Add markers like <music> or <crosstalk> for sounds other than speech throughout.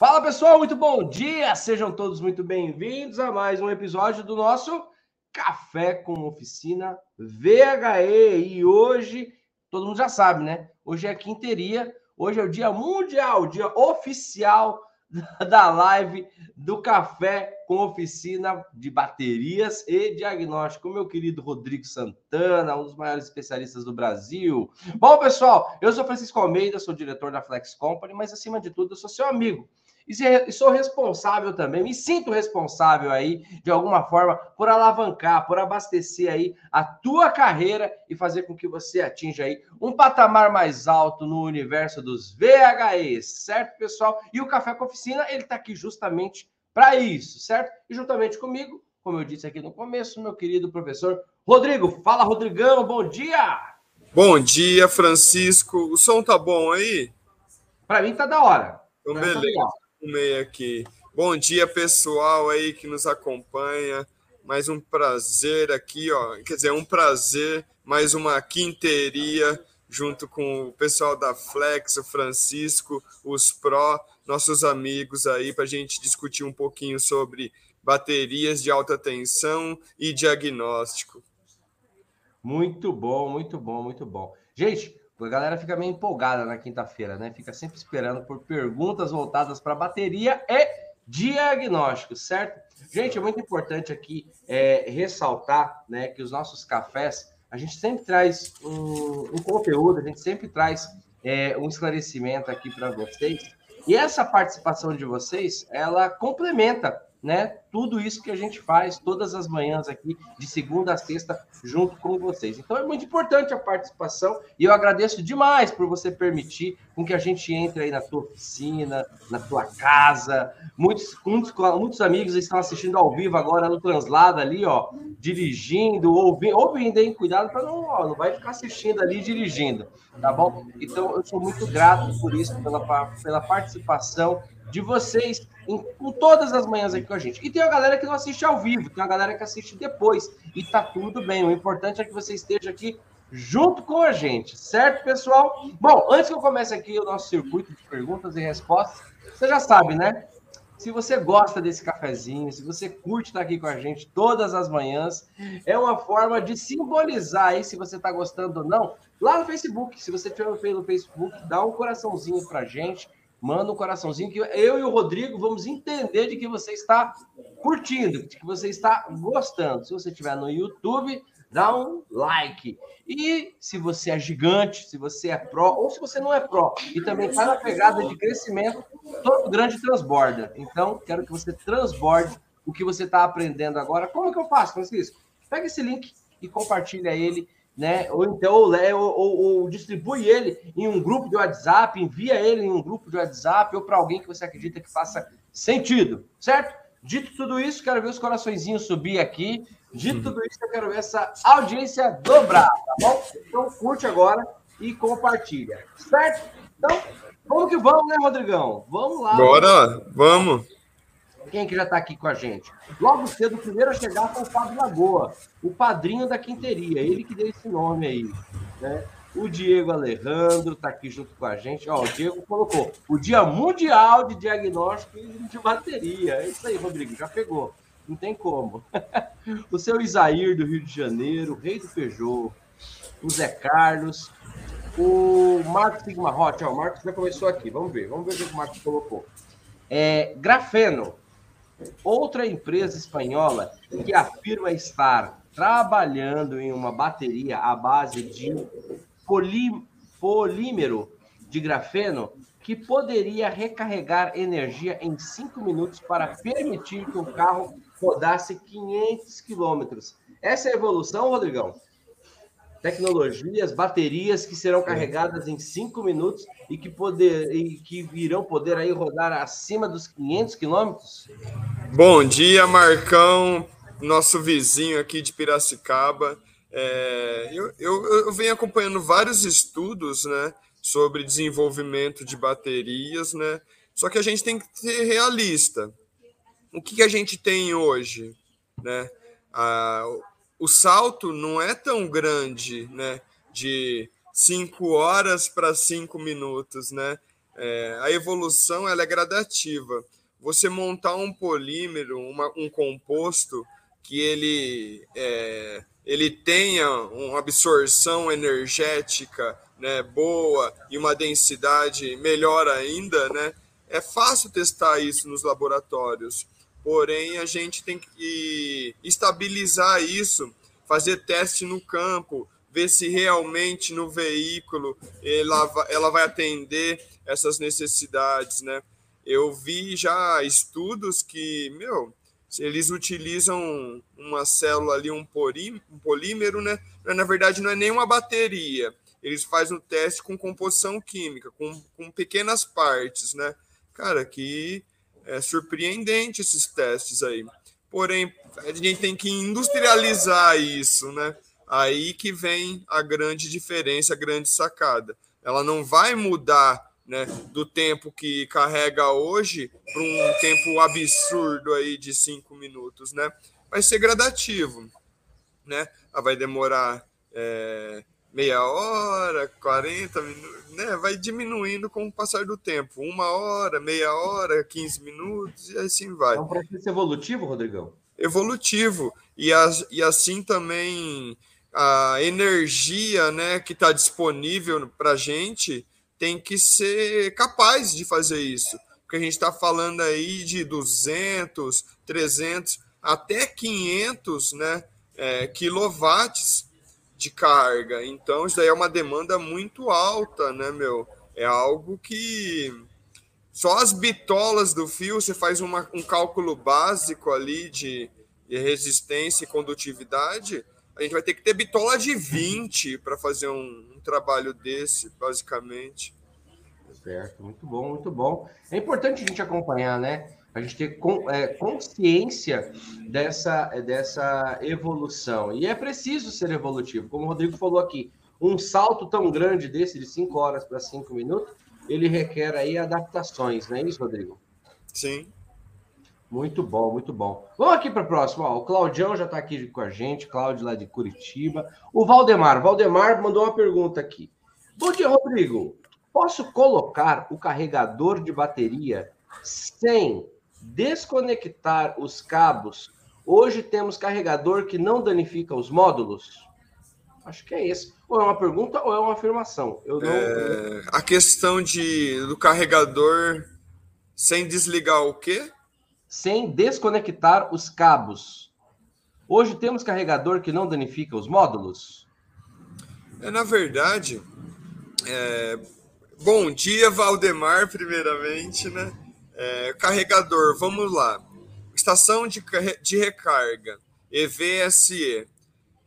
Fala pessoal, muito bom dia! Sejam todos muito bem-vindos a mais um episódio do nosso Café com Oficina VHE. E hoje, todo mundo já sabe, né? Hoje é quinteria, hoje é o dia mundial, dia oficial <laughs> da live do Café com Oficina de Baterias e Diagnóstico, meu querido Rodrigo Santana, um dos maiores especialistas do Brasil. Bom, pessoal, eu sou Francisco Almeida, sou diretor da Flex Company, mas acima de tudo, eu sou seu amigo e sou responsável também, me sinto responsável aí, de alguma forma, por alavancar, por abastecer aí a tua carreira e fazer com que você atinja aí um patamar mais alto no universo dos VHEs, certo, pessoal? E o Café com Oficina, ele está aqui justamente para isso, certo? E juntamente comigo, como eu disse aqui no começo, meu querido professor Rodrigo. Fala, Rodrigão, bom dia! Bom dia, Francisco. O som tá bom aí? Para mim tá da hora. Então, tá beleza. Tá meio aqui. Bom dia, pessoal aí que nos acompanha. Mais um prazer aqui, ó. Quer dizer, um prazer, mais uma quinteria junto com o pessoal da Flex, o Francisco, os Pro, nossos amigos aí, para a gente discutir um pouquinho sobre baterias de alta tensão e diagnóstico. Muito bom, muito bom, muito bom. Gente, a galera fica meio empolgada na quinta-feira, né? Fica sempre esperando por perguntas voltadas para bateria e diagnóstico, certo? Gente, é muito importante aqui é, ressaltar né, que os nossos cafés, a gente sempre traz um, um conteúdo, a gente sempre traz é, um esclarecimento aqui para vocês. E essa participação de vocês, ela complementa né? Tudo isso que a gente faz todas as manhãs aqui, de segunda a sexta, junto com vocês. Então é muito importante a participação e eu agradeço demais por você permitir com que a gente entre aí na tua oficina, na tua casa. Muitos, muitos, muitos amigos estão assistindo ao vivo agora no Translada ali, ó, dirigindo, ouvindo, ouvindo, hein? Cuidado para não, ó, não vai ficar assistindo ali dirigindo, tá bom? Então eu sou muito grato por isso, pela, pela participação de vocês em, com todas as manhãs aqui com a gente. E tem a galera que não assiste ao vivo, tem a galera que assiste depois. E tá tudo bem. O importante é que você esteja aqui junto com a gente, certo, pessoal? Bom, antes que eu comece aqui o nosso circuito de perguntas e respostas, você já sabe, né? Se você gosta desse cafezinho, se você curte estar aqui com a gente todas as manhãs, é uma forma de simbolizar aí se você está gostando ou não. Lá no Facebook, se você tiver pelo Facebook, dá um coraçãozinho para gente manda um coraçãozinho que eu e o Rodrigo vamos entender de que você está curtindo, de que você está gostando. Se você estiver no YouTube, dá um like. E se você é gigante, se você é pró, ou se você não é pró, e também está na pegada de crescimento, todo grande transborda. Então, quero que você transborde o que você está aprendendo agora. Como que eu faço, Francisco? Pega esse link e compartilha ele né? Ou então ou, ou, ou, distribui ele em um grupo de WhatsApp, envia ele em um grupo de WhatsApp ou para alguém que você acredita que faça sentido, certo? Dito tudo isso, quero ver os coraçõezinhos subir aqui. Dito uhum. tudo isso, eu quero ver essa audiência dobrar, tá bom? Então curte agora e compartilha, certo? Então, vamos que vamos, né, Rodrigão? Vamos lá. Bora, vamos. Quem que já está aqui com a gente? Logo cedo, o primeiro a chegar foi o Fábio Lagoa, o padrinho da quinteria, ele que deu esse nome aí, né? O Diego Alejandro está aqui junto com a gente. Ó, o Diego colocou o Dia Mundial de Diagnóstico de Bateria. É isso aí, Rodrigo, já pegou. Não tem como. <laughs> o seu Isair do Rio de Janeiro, o Rei do Peugeot, o Zé Carlos, o Marcos Sigma Hot. Ó, o Marcos já começou aqui. Vamos ver, vamos ver o que o Marcos colocou. É, grafeno, Outra empresa espanhola que afirma estar trabalhando em uma bateria à base de polímero de grafeno que poderia recarregar energia em 5 minutos para permitir que o carro rodasse 500 quilômetros. Essa é a evolução, Rodrigão? tecnologias, baterias que serão carregadas em cinco minutos e que, poder, e que irão poder aí rodar acima dos 500 quilômetros? Bom dia, Marcão, nosso vizinho aqui de Piracicaba. É, eu, eu, eu venho acompanhando vários estudos né, sobre desenvolvimento de baterias, né? Só que a gente tem que ser realista. O que, que a gente tem hoje? Né? Ah, o salto não é tão grande, né? De cinco horas para cinco minutos, né? É, a evolução ela é gradativa. Você montar um polímero, uma, um composto que ele, é, ele tenha uma absorção energética né, boa e uma densidade melhor ainda, né, é fácil testar isso nos laboratórios. Porém, a gente tem que estabilizar isso, fazer teste no campo, ver se realmente no veículo ela, ela vai atender essas necessidades, né? Eu vi já estudos que, meu, eles utilizam uma célula ali, um, um polímero, né? Na verdade, não é nem uma bateria. Eles fazem o teste com composição química, com, com pequenas partes, né? Cara, que é surpreendente esses testes aí. Porém, a gente tem que industrializar isso, né? Aí que vem a grande diferença, a grande sacada. Ela não vai mudar né, do tempo que carrega hoje para um tempo absurdo aí de cinco minutos, né? Vai ser gradativo, né? Ela vai demorar é, meia hora, 40 minutos, né? Vai diminuindo com o passar do tempo. Uma hora, meia hora, 15 minutos e assim vai. É um processo evolutivo, Rodrigão? Evolutivo. E, as, e assim também a energia né, que está disponível para a gente tem que ser capaz de fazer isso. Porque a gente está falando aí de 200, 300, até 500 né, é, quilowatts de carga. Então, isso daí é uma demanda muito alta, né, meu? É algo que só as bitolas do fio, você faz uma, um cálculo básico ali de, de resistência e condutividade, a gente vai ter que ter bitola de 20 para fazer um, um, trabalho desse, basicamente. Certo, muito bom, muito bom. É importante a gente acompanhar, né? A gente ter é, consciência dessa, dessa evolução. E é preciso ser evolutivo. Como o Rodrigo falou aqui, um salto tão grande desse, de 5 horas para 5 minutos, ele requer aí adaptações, não é isso, Rodrigo? Sim. Muito bom, muito bom. Vamos aqui para o próximo. O Claudião já está aqui com a gente, Cláudio lá de Curitiba. O Valdemar, Valdemar mandou uma pergunta aqui. Bom dia, Rodrigo. Posso colocar o carregador de bateria sem desconectar os cabos? Hoje temos carregador que não danifica os módulos? Acho que é esse. Ou é uma pergunta ou é uma afirmação. Eu não... É, a questão de, do carregador sem desligar o quê? Sem desconectar os cabos. Hoje temos carregador que não danifica os módulos? É, na verdade, é... bom dia, Valdemar, primeiramente, né? É, carregador, vamos lá. Estação de, de recarga, EVSE.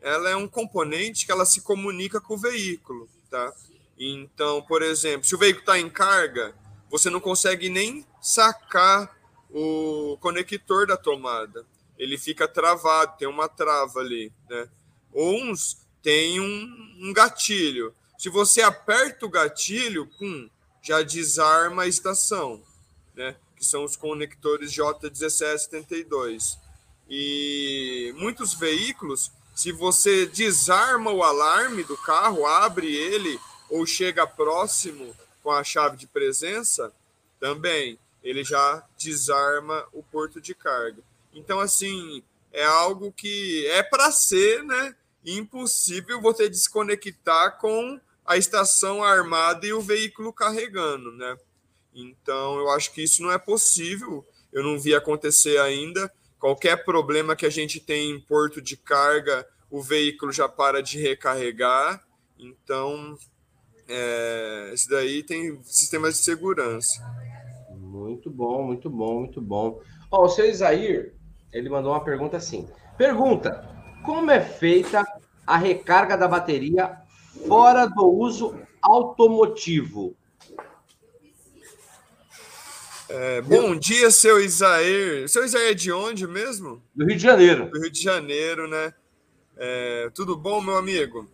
Ela é um componente que ela se comunica com o veículo, tá? Então, por exemplo, se o veículo está em carga, você não consegue nem sacar o conector da tomada. Ele fica travado, tem uma trava ali, né? Uns tem um, um gatilho. Se você aperta o gatilho, pum, já desarma a estação, né? Que são os conectores J1772. E muitos veículos, se você desarma o alarme do carro, abre ele ou chega próximo com a chave de presença, também ele já desarma o porto de carga. Então, assim, é algo que é para ser, né? Impossível você desconectar com a estação armada e o veículo carregando, né? Então, eu acho que isso não é possível. Eu não vi acontecer ainda. Qualquer problema que a gente tem em porto de carga, o veículo já para de recarregar. Então, é, isso daí tem sistemas de segurança. Muito bom, muito bom, muito bom. Ó, o seu Isair, ele mandou uma pergunta assim. Pergunta: como é feita a recarga da bateria fora do uso automotivo? É, bom dia, seu Isair. Seu Isair é de onde mesmo? Do Rio de Janeiro. Do Rio de Janeiro, né? É, tudo bom, meu amigo?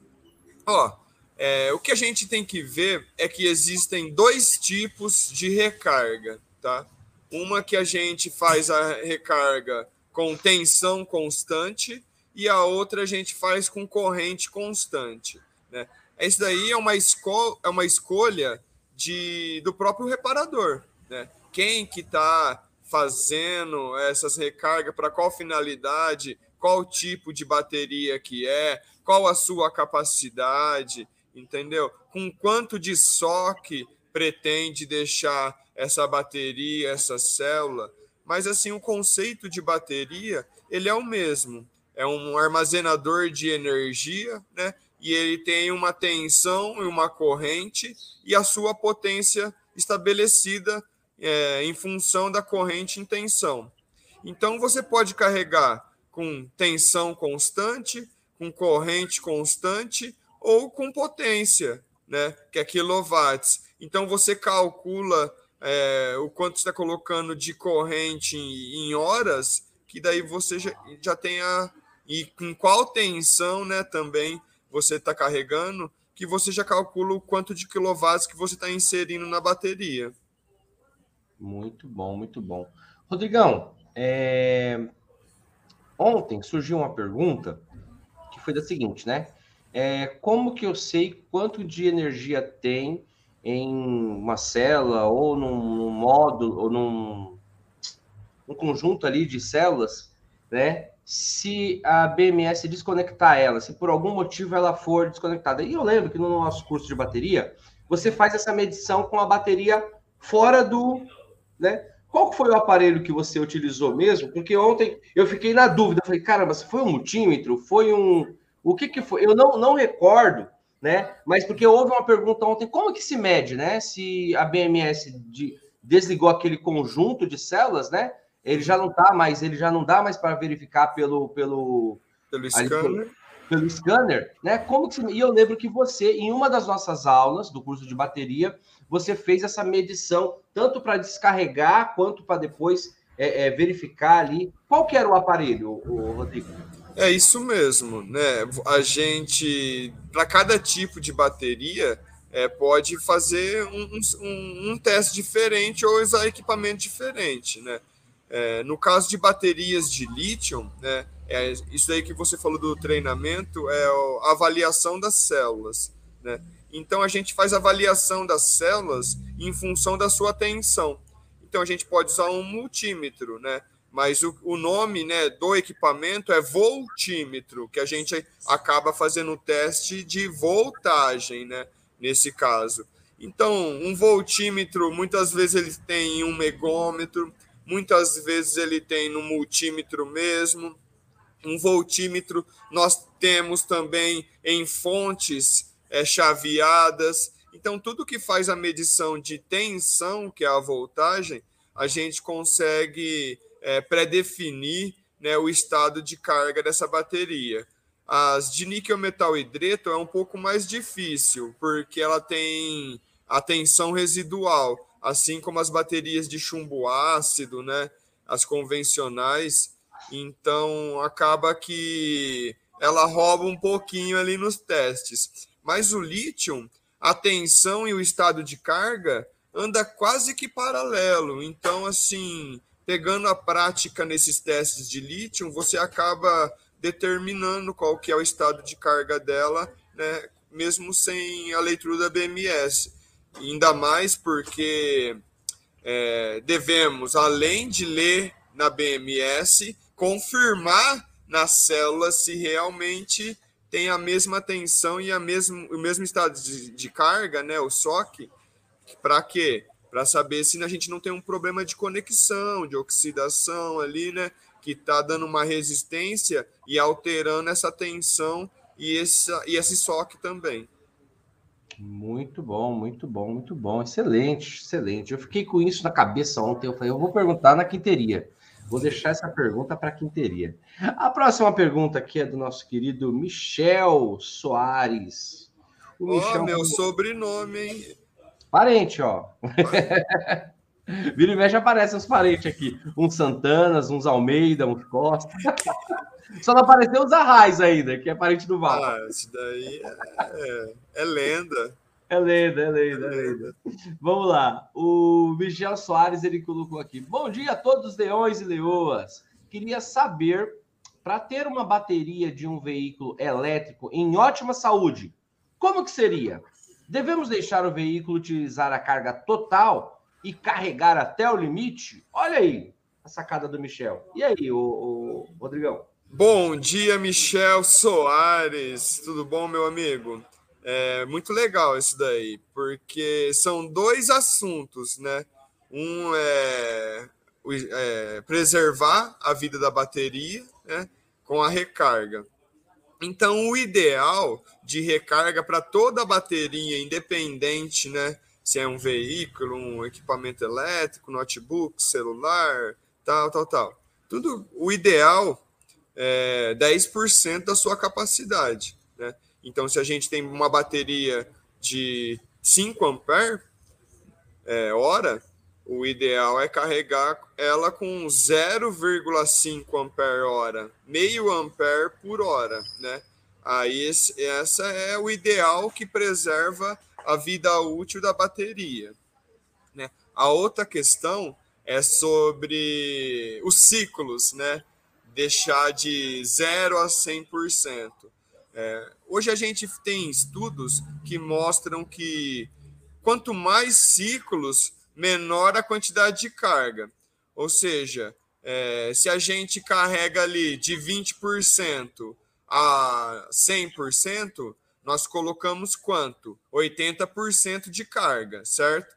Ó, é, o que a gente tem que ver é que existem dois tipos de recarga tá? Uma que a gente faz a recarga com tensão constante e a outra a gente faz com corrente constante, né? Isso daí é uma, esco é uma escolha de, do próprio reparador. Né? Quem que está fazendo essas recargas, para qual finalidade, qual tipo de bateria que é, qual a sua capacidade, entendeu? Com quanto de soque pretende deixar essa bateria, essa célula. Mas assim, o conceito de bateria, ele é o mesmo. É um armazenador de energia, né? E ele tem uma tensão e uma corrente e a sua potência estabelecida é, em função da corrente em tensão. Então você pode carregar com tensão constante, com corrente constante ou com potência, né? Que é quilowatts. Então você calcula é, o quanto está colocando de corrente em, horas, que daí você já, já tem a. E com qual tensão né, também você está carregando, que você já calcula o quanto de quilowatts que você está inserindo na bateria. Muito bom, muito bom. Rodrigão, é... ontem surgiu uma pergunta que foi da seguinte, né? É, como que eu sei quanto de energia tem em uma célula ou num, num módulo ou num um conjunto ali de células, né? Se a BMS desconectar ela, se por algum motivo ela for desconectada. E eu lembro que no nosso curso de bateria, você faz essa medição com a bateria fora do, né? Qual foi o aparelho que você utilizou mesmo? Porque ontem eu fiquei na dúvida, falei, caramba, foi um multímetro, foi um, o que que foi? Eu não, não recordo né? Mas porque houve uma pergunta ontem, como que se mede, né? Se a BMS de, desligou aquele conjunto de células, né? Ele já não tá mais, ele já não dá mais para verificar pelo pelo pelo scanner. pelo, pelo, scanner, né? Como que se, e eu lembro que você em uma das nossas aulas do curso de bateria, você fez essa medição tanto para descarregar quanto para depois é, é, verificar ali. Qual que era o aparelho, o Rodrigo? É isso mesmo, né? A gente, para cada tipo de bateria, é, pode fazer um, um, um, teste diferente ou usar equipamento diferente, né? É, no caso de baterias de lítio, né? É, isso aí que você falou do treinamento é a avaliação das células, né? Então a gente faz avaliação das células em função da sua tensão. Então a gente pode usar um multímetro, né? Mas o, o, nome né, do equipamento é voltímetro, que a gente acaba fazendo o teste de voltagem, né, nesse caso. Então, um voltímetro, muitas vezes ele tem um megômetro, muitas vezes ele tem no multímetro mesmo. Um voltímetro nós temos também em fontes é, chaveadas. Então, tudo que faz a medição de tensão, que é a voltagem, a gente consegue é, pré-definir né, o estado de carga dessa bateria. As de níquel metal hidreto é um pouco mais difícil, porque ela tem a tensão residual, assim como as baterias de chumbo ácido, né, as convencionais. Então, acaba que ela rouba um pouquinho ali nos testes. Mas o lítio, a tensão e o estado de carga anda quase que paralelo. Então, assim, pegando a prática nesses testes de lítio, você acaba determinando qual que é o estado de carga dela, né, mesmo sem a leitura da BMS. Ainda mais porque é, devemos, além de ler na BMS, confirmar nas células se realmente tem a mesma tensão e a mesmo, o mesmo estado de, de carga, né, o SOC, para quê? Para saber se a gente não tem um problema de conexão, de oxidação ali, né? Que está dando uma resistência e alterando essa tensão e, essa, e esse soque também. Muito bom, muito bom, muito bom. Excelente, excelente. Eu fiquei com isso na cabeça ontem. Eu falei, eu vou perguntar na quinteria. Vou deixar essa pergunta para a quinteria. A próxima pergunta aqui é do nosso querido Michel Soares. O Michel... Oh, meu sobrenome, hein? Parente, ó. <laughs> Vira e mexe aparecem os parentes aqui. Uns Santanas, uns Almeida, uns Costa. <laughs> Só não apareceu os Arrais ainda, que é parente do Val. Ah, isso daí é, é lenda. É lenda, é lenda, é lenda. Vamos lá. O Michel Soares ele colocou aqui. Bom dia a todos leões e leoas. Queria saber, para ter uma bateria de um veículo elétrico em ótima saúde, como que seria? Devemos deixar o veículo utilizar a carga total e carregar até o limite? Olha aí a sacada do Michel. E aí, o, Rodrigão? Bom dia, Michel Soares. Tudo bom, meu amigo? É muito legal isso daí, porque são dois assuntos, né? Um é, é preservar a vida da bateria, né? Com a recarga. Então, o ideal de recarga para toda a bateria, independente, né? Se é um veículo, um equipamento elétrico, notebook, celular, tal, tal, tal. Tudo, o ideal é 10% da sua capacidade, né? Então, se a gente tem uma bateria de 5 ampere é, hora, o ideal é carregar ela com 0,5 ampere hora, meio ampere por hora, né? Aí esse, essa é o ideal que preserva a vida útil da bateria, né? A outra questão é sobre os ciclos, né? Deixar de 0 a 100%. É, hoje a gente tem estudos que mostram que quanto mais ciclos, menor a quantidade de carga. Ou seja, é, se a gente carrega ali de 20% a 100%, nós colocamos quanto? 80% de carga, certo?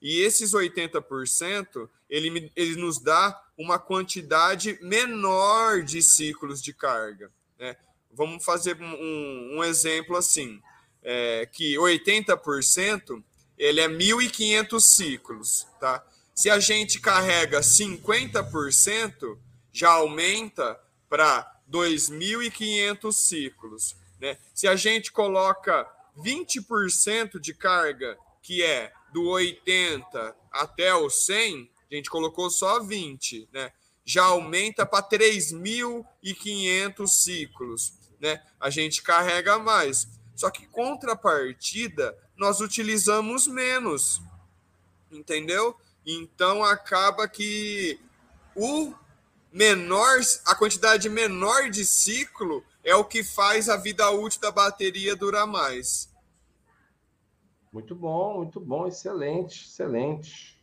E esses 80%, ele, ele nos dá uma quantidade menor de ciclos de carga. Né? Vamos fazer um, um exemplo assim, é, que 80% ele é 1.500 ciclos, tá? Se a gente carrega 50%, já aumenta para 2.500 ciclos, né? Se a gente coloca 20% de carga, que é do 80 até o 100, a gente colocou só 20, né? Já aumenta para 3.500 ciclos, né? A gente carrega mais. Só que contrapartida, nós utilizamos menos. Entendeu? Então acaba que o menor, a quantidade menor de ciclo é o que faz a vida útil da bateria durar mais. Muito bom, muito bom, excelente, excelente.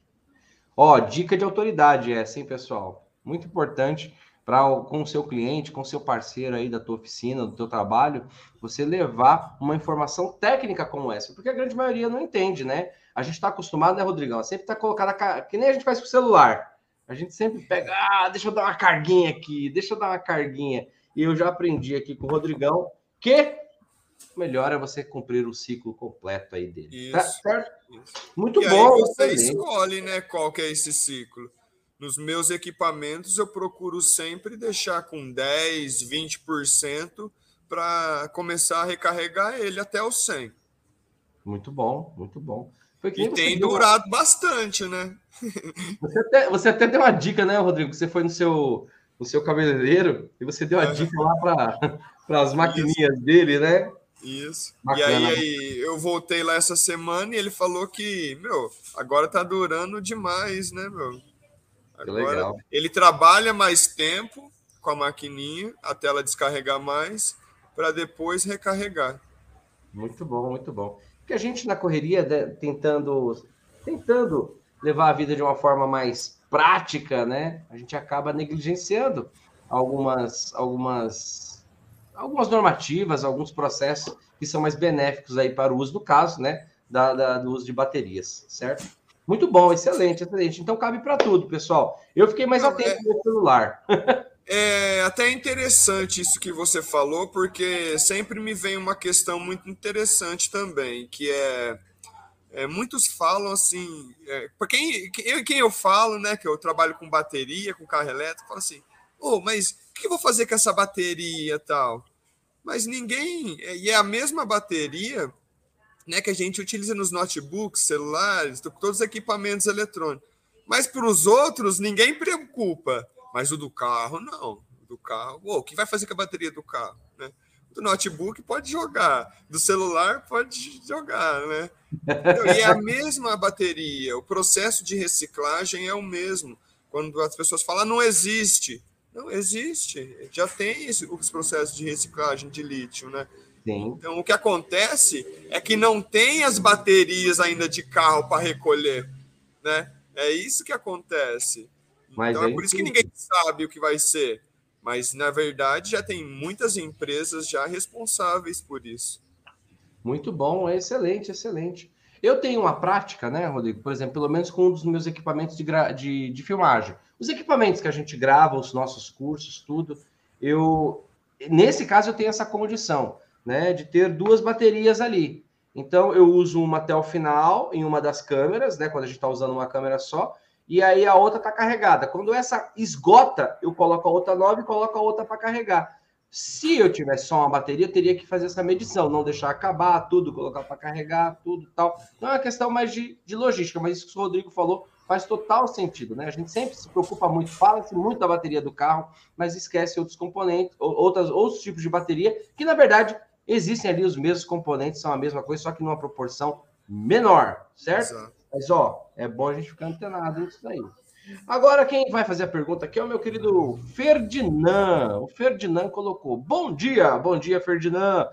Ó, dica de autoridade essa, hein, pessoal? Muito importante para com o seu cliente, com o seu parceiro aí da tua oficina, do teu trabalho, você levar uma informação técnica como essa, porque a grande maioria não entende, né? A gente está acostumado, né, Rodrigão? Sempre está colocando a que nem a gente faz com o celular. A gente sempre pega, ah, deixa eu dar uma carguinha aqui, deixa eu dar uma carguinha. E eu já aprendi aqui com o Rodrigão que melhor é você cumprir o ciclo completo aí dele. Tá isso, tá Isso. Muito e bom. Aí você escolhe, né, qual que é esse ciclo. Nos meus equipamentos, eu procuro sempre deixar com 10, 20% para começar a recarregar ele até o 100. Muito bom, muito bom. e tem durado uma... bastante, né? <laughs> Você até, você até deu uma dica, né, Rodrigo? Você foi no seu, no seu cabeleireiro e você deu a dica lá para as maquininhas Isso. dele, né? Isso. Bacana. E aí, aí, eu voltei lá essa semana e ele falou que, meu, agora tá durando demais, né, meu? Agora, ele trabalha mais tempo com a maquininha até ela descarregar mais para depois recarregar. Muito bom, muito bom. Porque a gente na correria tentando tentando levar a vida de uma forma mais prática, né? A gente acaba negligenciando algumas algumas algumas normativas, alguns processos que são mais benéficos aí para o uso do caso, né? Da, da do uso de baterias, certo? Muito bom, excelente, excelente. Então cabe para tudo, pessoal. Eu fiquei mais atento é, no celular. é até interessante isso que você falou, porque sempre me vem uma questão muito interessante também, que é, é muitos falam assim, é, para quem, quem eu falo, né, que eu trabalho com bateria, com carro elétrico, falo assim, oh, mas o que eu vou fazer com essa bateria tal? Mas ninguém, e é a mesma bateria né, que a gente utiliza nos notebooks, celulares, todos os equipamentos eletrônicos. Mas para os outros, ninguém preocupa. Mas o do carro, não. O do carro, o que vai fazer com a bateria do carro? Né? Do notebook pode jogar, do celular pode jogar, né? Então, e é a mesma bateria, o processo de reciclagem é o mesmo. Quando as pessoas falam, não existe. Não existe, já tem os processos de reciclagem de lítio, né? Sim. Então, o que acontece é que não tem as baterias ainda de carro para recolher, né? É isso que acontece. Mas então, é, por isso que ninguém sabe o que vai ser. Mas, na verdade, já tem muitas empresas já responsáveis por isso. Muito bom, é excelente, excelente. Eu tenho uma prática, né, Rodrigo? Por exemplo, pelo menos com um dos meus equipamentos de, de, de filmagem. Os equipamentos que a gente grava, os nossos cursos, tudo, eu. Nesse caso, eu tenho essa condição, né, de ter duas baterias ali. Então, eu uso uma até o final em uma das câmeras, né, quando a gente está usando uma câmera só, e aí a outra está carregada. Quando essa esgota, eu coloco a outra nova e coloco a outra para carregar. Se eu tivesse só uma bateria, eu teria que fazer essa medição, não deixar acabar tudo, colocar para carregar tudo tal. Então é uma questão mais de, de logística, mas isso que o Rodrigo falou faz total sentido, né? A gente sempre se preocupa muito, fala-se muito da bateria do carro, mas esquece outros componentes, outras, outros tipos de bateria, que na verdade existem ali os mesmos componentes, são a mesma coisa, só que numa proporção menor, certo? Exato. Mas ó, é bom a gente ficar antenado nisso daí. Agora, quem vai fazer a pergunta aqui é o meu querido Ferdinand. O Ferdinand colocou: Bom dia, bom dia, Ferdinand.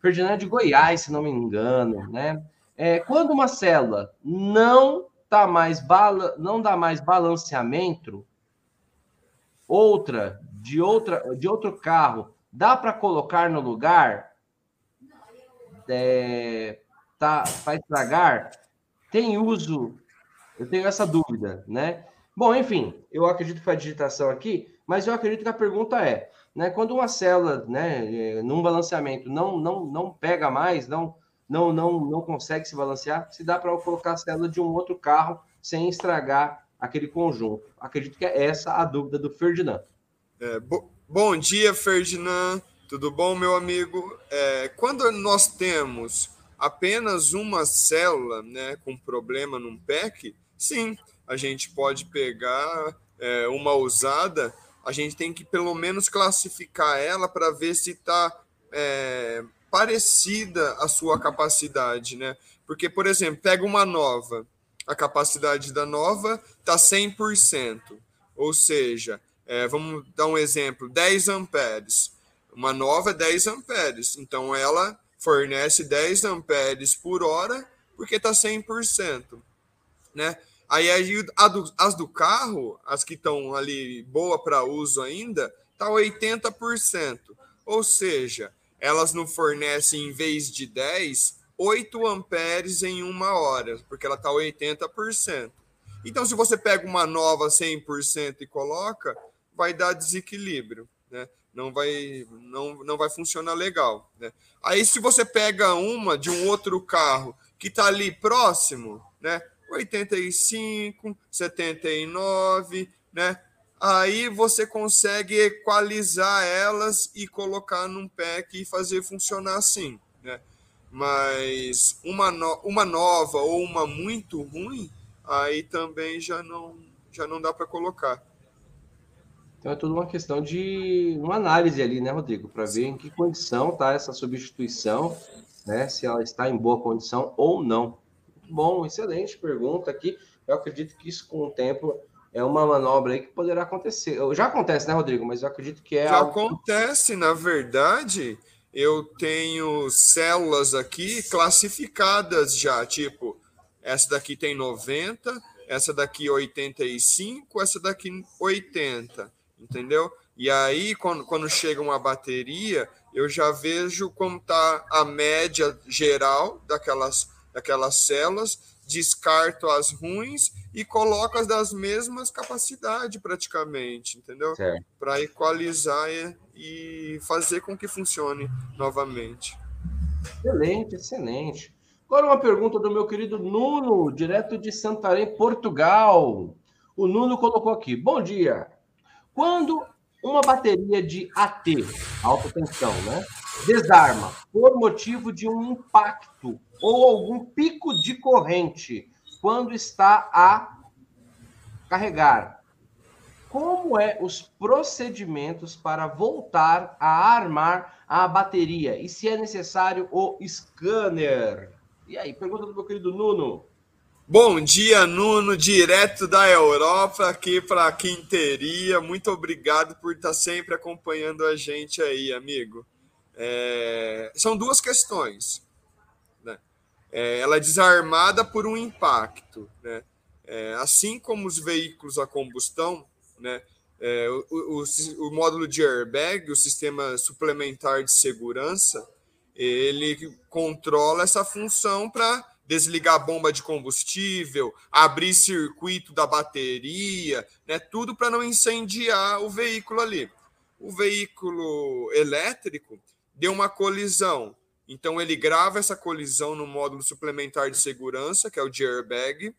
Ferdinand de Goiás, se não me engano, né? É, quando uma célula não tá mais bala, não dá mais balanceamento, outra de outra de outro carro dá para colocar no lugar, é, tá para estragar, tem uso? Eu tenho essa dúvida, né? Bom, enfim, eu acredito que foi a digitação aqui, mas eu acredito que a pergunta é, né, quando uma célula, né, eh, num balanceamento não não não pega mais, não não não não consegue se balancear, se dá para colocar a célula de um outro carro sem estragar aquele conjunto. Acredito que é essa a dúvida do Ferdinand. É, bo bom dia, Ferdinand. Tudo bom, meu amigo? É, quando nós temos apenas uma célula né, com problema num pack, sim, a gente pode pegar é, uma usada, a gente tem que pelo menos classificar ela para ver se está é, parecida a sua capacidade, né? Porque, por exemplo, pega uma nova, a capacidade da nova está 100%, ou seja, é, vamos dar um exemplo, 10 amperes. Uma nova é 10 amperes, então ela fornece 10 amperes por hora porque está 100%, né? Aí do, as do carro, as que estão ali boa para uso ainda, tá 80%. Ou seja, elas não fornecem, em vez de 10, 8 amperes em uma hora, porque ela está 80%. Então, se você pega uma nova 100% e coloca, vai dar desequilíbrio, né? Não vai, não, não vai funcionar legal, né? Aí, se você pega uma de um outro carro que está ali próximo, né? 85, 79, né? Aí você consegue equalizar elas e colocar num pack e fazer funcionar assim, né? Mas uma, no, uma nova ou uma muito ruim, aí também já não, já não dá para colocar. Então é tudo uma questão de uma análise ali, né, Rodrigo, para ver em que condição está essa substituição, né? Se ela está em boa condição ou não bom, excelente pergunta aqui. Eu acredito que isso, com o tempo, é uma manobra aí que poderá acontecer. Já acontece, né, Rodrigo? Mas eu acredito que é. Já algo... acontece, na verdade. Eu tenho células aqui classificadas já, tipo, essa daqui tem 90, essa daqui 85, essa daqui 80, entendeu? E aí, quando, quando chega uma bateria, eu já vejo como está a média geral daquelas daquelas células, descarto as ruins e coloco as das mesmas capacidades praticamente, entendeu? Para equalizar e, e fazer com que funcione novamente. Excelente, excelente. Agora uma pergunta do meu querido Nuno, direto de Santarém, Portugal. O Nuno colocou aqui: Bom dia. Quando uma bateria de AT, alta tensão, né, desarma por motivo de um impacto ou algum pico de corrente quando está a carregar. Como é os procedimentos para voltar a armar a bateria e se é necessário o scanner? E aí, pergunta do meu querido Nuno. Bom dia, Nuno, direto da Europa aqui para a Quinteria. Muito obrigado por estar sempre acompanhando a gente aí, amigo. é, são duas questões. Né? É, ela é desarmada por um impacto. Né? É, assim como os veículos a combustão, né? É, o, o, o, módulo de airbag, o sistema suplementar de segurança, ele controla essa função para desligar a bomba de combustível, abrir circuito da bateria, né? tudo para não incendiar o veículo ali. O veículo elétrico deu uma colisão, então ele grava essa colisão no módulo suplementar de segurança, que é o de airbag,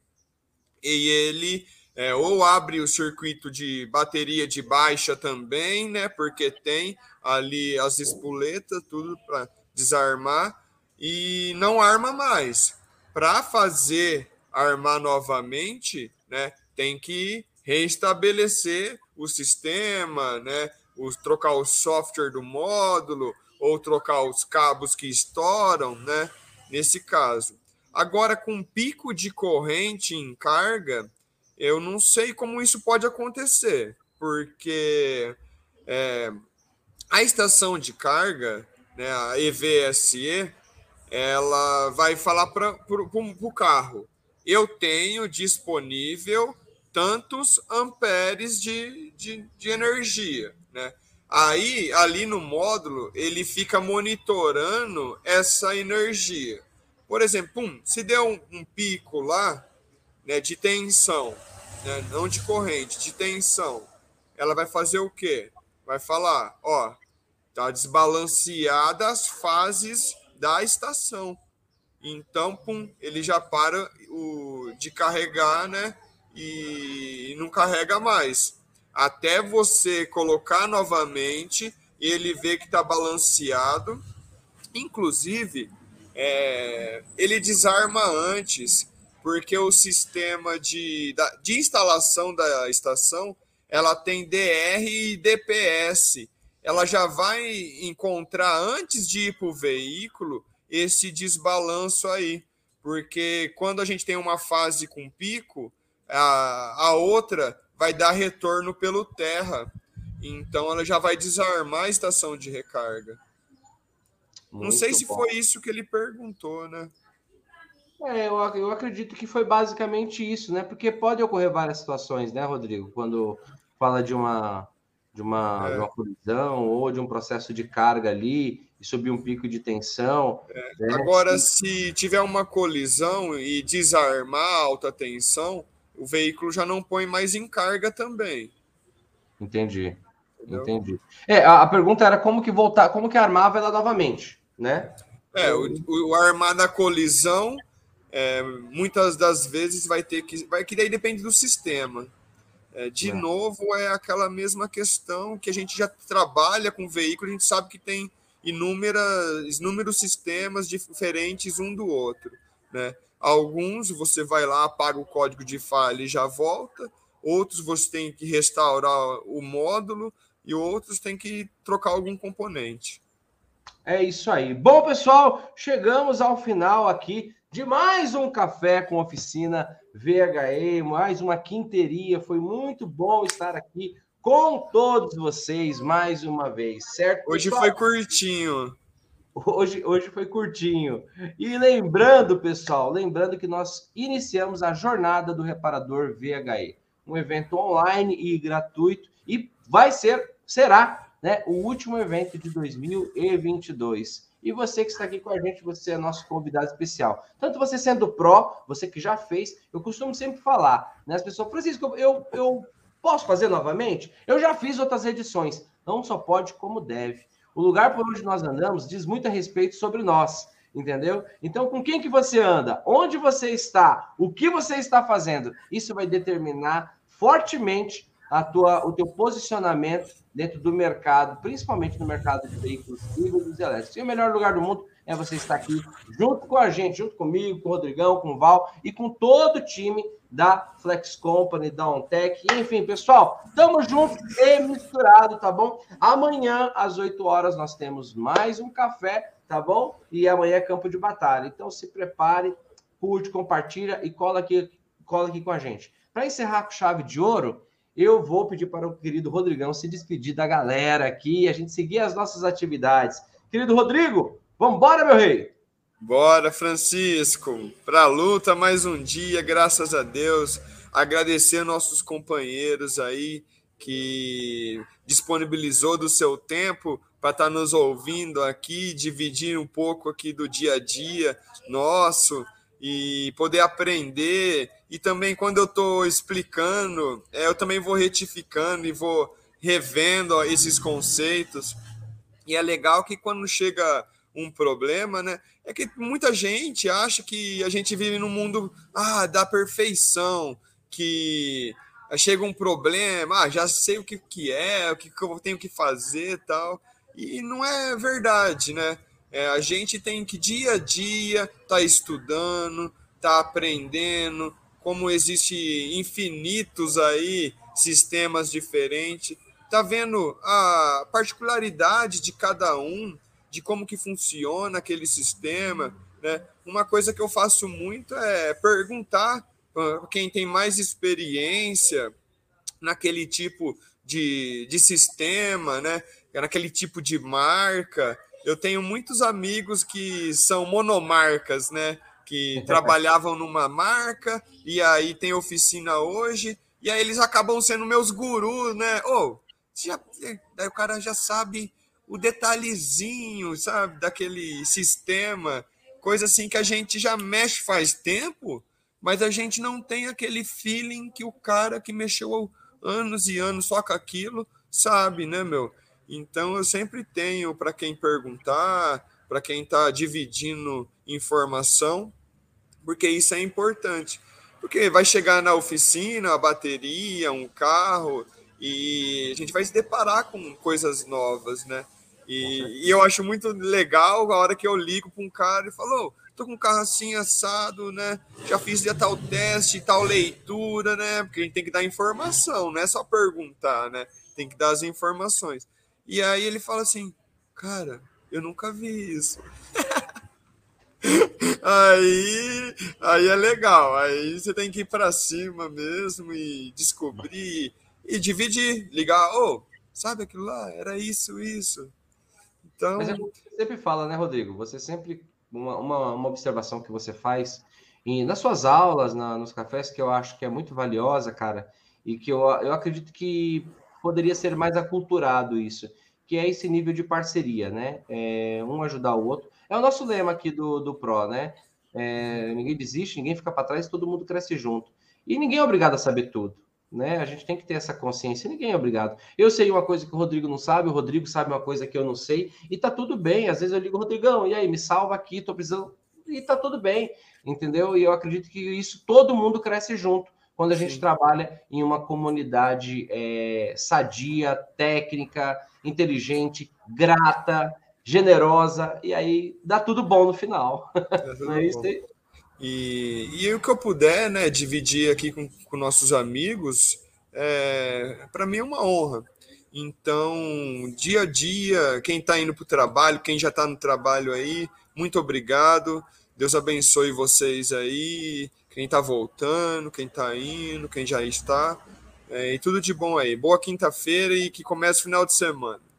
e ele é, ou abre o circuito de bateria de baixa também, né? Porque tem ali as espoletas, tudo para desarmar e não arma mais. Para fazer armar novamente, né? Tem que restabelecer o sistema, né? Os, trocar o software do módulo ou trocar os cabos que estouram, né? Nesse caso. Agora, com pico de corrente em carga, eu não sei como isso pode acontecer, porque é, a estação de carga, né, a EVSE, ela vai falar para o carro: eu tenho disponível tantos amperes de, de, de energia. Né? Aí, ali no módulo, ele fica monitorando essa energia. Por exemplo, pum, se der um, um pico lá né, de tensão, né, não de corrente, de tensão, ela vai fazer o quê? Vai falar, ó, tá desbalanceada as fases da estação. Então, pum, ele já para o, de carregar, né? E, não carrega mais. Até você colocar novamente ele vê que está balanceado. Inclusive, é, ele desarma antes porque o sistema de, de instalação da estação ela tem DR e DPS. Ela já vai encontrar antes de ir para o veículo esse desbalanço aí, porque quando a gente tem uma fase com pico, a, a outra vai dar retorno pelo terra. Então ela já vai desarmar a estação de recarga. Muito Não sei se bom. foi isso que ele perguntou, né? É, eu, eu acredito que foi basicamente isso, né? Porque pode ocorrer várias situações, né, Rodrigo? Quando fala de uma de uma, é. de uma colisão ou de um processo de carga ali e subir um pico de tensão. É. Né? Agora, se tiver uma colisão e desarmar alta tensão, o veículo já não põe mais em carga também. Entendi. Entendeu? Entendi. É, a, a, pergunta era como que voltar, como que armava ela novamente, né? É, o, o armar na colisão é, muitas das vezes vai ter que. Vai, que daí depende do sistema. É, de é. novo, é aquela mesma questão que a gente já trabalha com veículo, a gente sabe que tem inúmeras, inúmeros sistemas diferentes um do outro. Né? Alguns você vai lá, apaga o código de falha e já volta, outros você tem que restaurar o módulo e outros tem que trocar algum componente. É isso aí. Bom, pessoal, chegamos ao final aqui de mais um café com oficina VHE, mais uma quinteria. Foi muito bom estar aqui com todos vocês mais uma vez, certo? Hoje pessoal? foi curtinho. Hoje, hoje foi curtinho. E lembrando, pessoal, lembrando que nós iniciamos a jornada do reparador VHE, um evento online e gratuito e vai ser, será, né, o último evento de 2022. E você que está aqui com a gente, você é nosso convidado especial. Tanto você sendo pró, você que já fez, eu costumo sempre falar, né? As pessoas, Francisco, eu, eu posso fazer novamente? Eu já fiz outras edições. Não só pode, como deve. O lugar por onde nós andamos diz muito a respeito sobre nós, entendeu? Então, com quem que você anda? Onde você está? O que você está fazendo? Isso vai determinar fortemente a tua, o teu posicionamento dentro do mercado, principalmente no mercado de veículos híbridos e elétricos. E o melhor lugar do mundo é você estar aqui junto com a gente, junto comigo, com o Rodrigão, com o Val e com todo o time da Flex Company, da OnTech. Enfim, pessoal, estamos juntos e misturado, tá bom? Amanhã, às 8 horas, nós temos mais um café, tá bom? E amanhã é campo de batalha. Então se prepare, curte, compartilha e cola aqui, cola aqui com a gente. Para encerrar com chave de ouro, eu vou pedir para o querido Rodrigão se despedir da galera aqui, a gente seguir as nossas atividades. Querido Rodrigo, vamos embora, meu rei? Bora, Francisco, para a luta mais um dia, graças a Deus. Agradecer nossos companheiros aí que disponibilizou do seu tempo para estar tá nos ouvindo aqui, dividir um pouco aqui do dia a dia nosso e poder aprender. E também quando eu estou explicando, é, eu também vou retificando e vou revendo ó, esses conceitos. E é legal que quando chega um problema, né? É que muita gente acha que a gente vive num mundo ah, da perfeição, que chega um problema, ah, já sei o que, que é, o que, que eu tenho que fazer tal. E não é verdade, né? É, a gente tem que dia a dia estar tá estudando, tá aprendendo, como existe infinitos aí sistemas diferentes, tá vendo a particularidade de cada um, de como que funciona aquele sistema, né? Uma coisa que eu faço muito é perguntar para quem tem mais experiência naquele tipo de, de sistema, né? Naquele tipo de marca, eu tenho muitos amigos que são monomarcas, né? Que <laughs> trabalhavam numa marca e aí tem oficina hoje, e aí eles acabam sendo meus gurus, né? Ou, oh, daí o cara já sabe o detalhezinho, sabe? Daquele sistema, coisa assim que a gente já mexe faz tempo, mas a gente não tem aquele feeling que o cara que mexeu anos e anos só com aquilo sabe, né, meu? Então, eu sempre tenho para quem perguntar, para quem está dividindo informação, porque isso é importante. Porque vai chegar na oficina, a bateria, um carro, e a gente vai se deparar com coisas novas, né? E, e eu acho muito legal a hora que eu ligo para um cara e falo, oh, tô com um carro assim assado, né? Já fiz já tal teste, tal leitura, né? Porque a gente tem que dar informação, não é só perguntar, né? Tem que dar as informações. E aí ele fala assim, cara, eu nunca vi isso. <laughs> aí, aí é legal. Aí você tem que ir para cima mesmo e descobrir e dividir, ligar, oh, sabe aquilo lá? Era isso, isso. Então. Mas é você sempre fala, né, Rodrigo? Você sempre. Uma, uma, uma observação que você faz e nas suas aulas, na, nos cafés, que eu acho que é muito valiosa, cara, e que eu, eu acredito que poderia ser mais aculturado isso, que é esse nível de parceria, né? É, um ajudar o outro. É o nosso lema aqui do, do PRO, né? É, ninguém desiste, ninguém fica para trás, todo mundo cresce junto. E ninguém é obrigado a saber tudo, né? A gente tem que ter essa consciência, ninguém é obrigado. Eu sei uma coisa que o Rodrigo não sabe, o Rodrigo sabe uma coisa que eu não sei, e tá tudo bem. Às vezes eu ligo, Rodrigão, e aí, me salva aqui, tô precisando. E tá tudo bem, entendeu? E eu acredito que isso todo mundo cresce junto quando a gente Sim. trabalha em uma comunidade é, sadia, técnica, inteligente, grata, generosa, e aí dá tudo bom no final. <laughs> É, é isso aí. E, e o que eu puder, né, dividir aqui com, com nossos amigos, é, para mim é uma honra. Então, dia a dia, quem está indo para o trabalho, quem já está no trabalho aí, muito obrigado. Deus abençoe vocês aí quem está voltando, quem está indo, quem já está. É, e tudo de bom aí. Boa quinta-feira e que comece o final de semana. <laughs>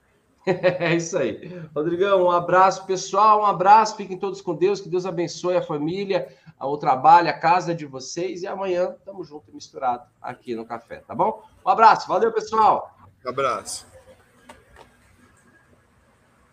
É isso aí. Rodrigão, um abraço, pessoal. Um abraço. Fiquem todos com Deus. Que Deus abençoe a família, o trabalho, a casa de vocês. E amanhã estamos juntos e misturados aqui no café, tá bom? Um abraço. Valeu, pessoal. Um abraço.